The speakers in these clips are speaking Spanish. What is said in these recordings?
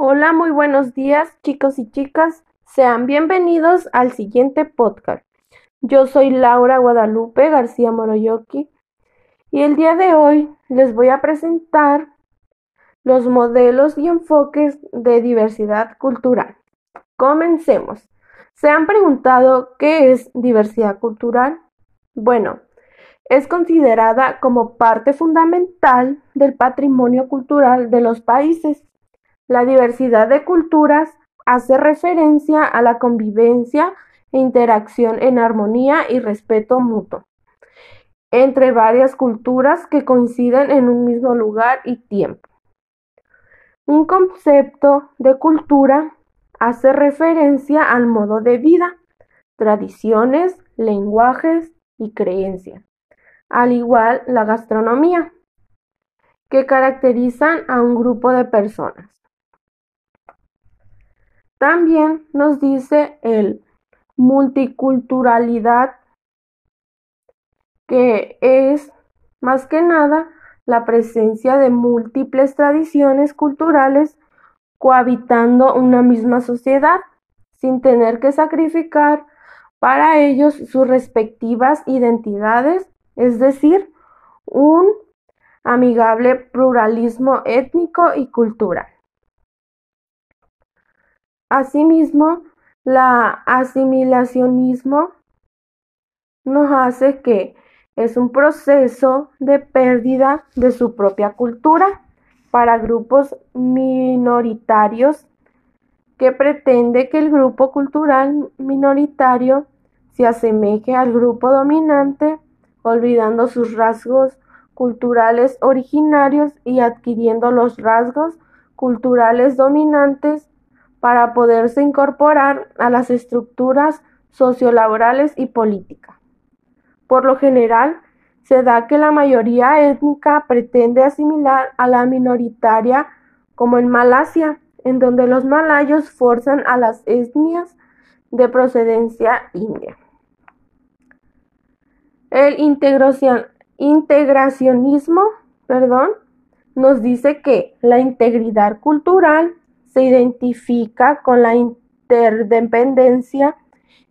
Hola, muy buenos días chicos y chicas. Sean bienvenidos al siguiente podcast. Yo soy Laura Guadalupe García Moroyoki y el día de hoy les voy a presentar los modelos y enfoques de diversidad cultural. Comencemos. ¿Se han preguntado qué es diversidad cultural? Bueno, es considerada como parte fundamental del patrimonio cultural de los países la diversidad de culturas hace referencia a la convivencia e interacción en armonía y respeto mutuo entre varias culturas que coinciden en un mismo lugar y tiempo. Un concepto de cultura hace referencia al modo de vida, tradiciones, lenguajes y creencias, al igual la gastronomía, que caracterizan a un grupo de personas. También nos dice el multiculturalidad, que es más que nada la presencia de múltiples tradiciones culturales cohabitando una misma sociedad, sin tener que sacrificar para ellos sus respectivas identidades, es decir, un amigable pluralismo étnico y cultural. Asimismo, la asimilacionismo nos hace que es un proceso de pérdida de su propia cultura para grupos minoritarios que pretende que el grupo cultural minoritario se asemeje al grupo dominante, olvidando sus rasgos culturales originarios y adquiriendo los rasgos culturales dominantes para poderse incorporar a las estructuras sociolaborales y políticas. Por lo general, se da que la mayoría étnica pretende asimilar a la minoritaria como en Malasia, en donde los malayos forzan a las etnias de procedencia india. El integracionismo perdón, nos dice que la integridad cultural se identifica con la interdependencia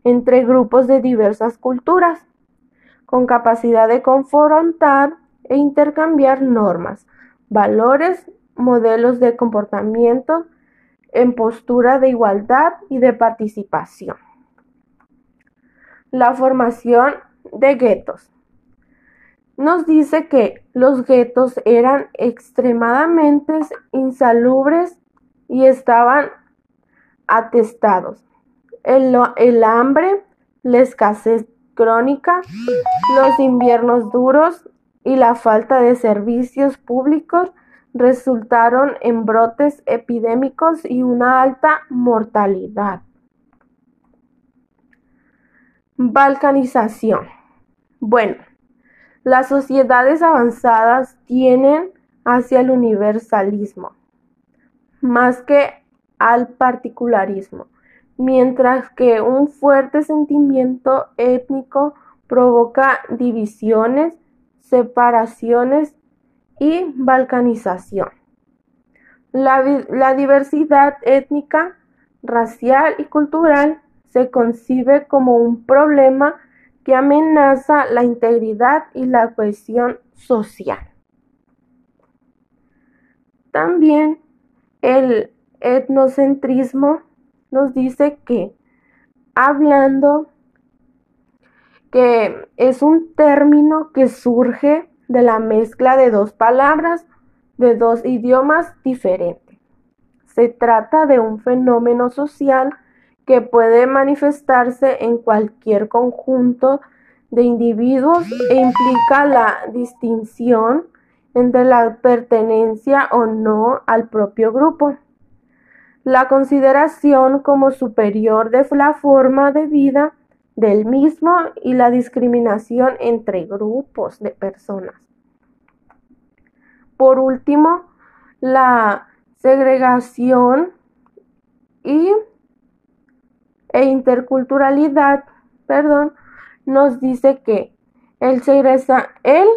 entre grupos de diversas culturas, con capacidad de confrontar e intercambiar normas, valores, modelos de comportamiento en postura de igualdad y de participación. La formación de guetos. Nos dice que los guetos eran extremadamente insalubres y estaban atestados. El, hambre, la escasez crónica, los inviernos duros y la falta de servicios públicos resultaron en brotes epidémicos y una alta mortalidad. Balcanización. Bueno, las sociedades avanzadas tienen hacia el universalismo más que al particularismo, mientras que un fuerte sentimiento étnico provoca divisiones, separaciones y balcanización. La, la, diversidad étnica, racial y cultural se concibe como un problema que amenaza la integridad y la cohesión social. También el etnocentrismo nos dice que hablando que es un término que surge de la mezcla de dos palabras de dos idiomas diferentes. Se trata de un fenómeno social que puede manifestarse en cualquier conjunto de individuos e implica la distinción entre la pertenencia o no al propio grupo, la consideración como superior de la forma de vida del mismo y la discriminación entre grupos de personas. Por último, la segregación y, e interculturalidad, perdón, nos dice que el, el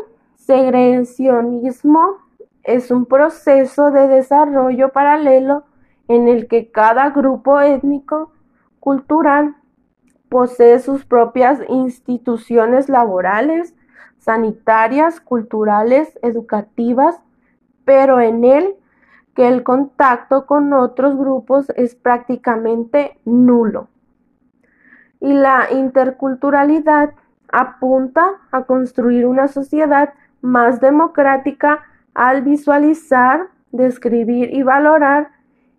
segregacionismo es un proceso de desarrollo paralelo en el que cada grupo étnico cultural posee sus propias instituciones laborales, sanitarias, culturales, educativas, pero en el que el contacto con otros grupos es prácticamente nulo. Y la interculturalidad apunta a construir una sociedad más democrática al visualizar, describir y valorar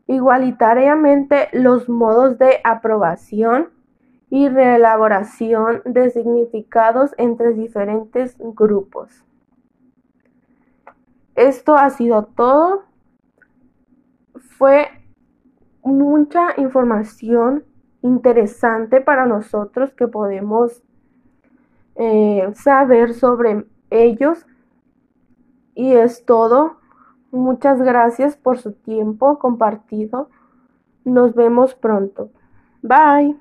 igualitariamente los modos de aprobación y reelaboración de significados entre diferentes grupos. Esto ha sido todo. Fue mucha información interesante para nosotros que podemos eh, saber sobre ellos. Y es todo. Muchas gracias por su tiempo compartido. Nos vemos pronto. Bye.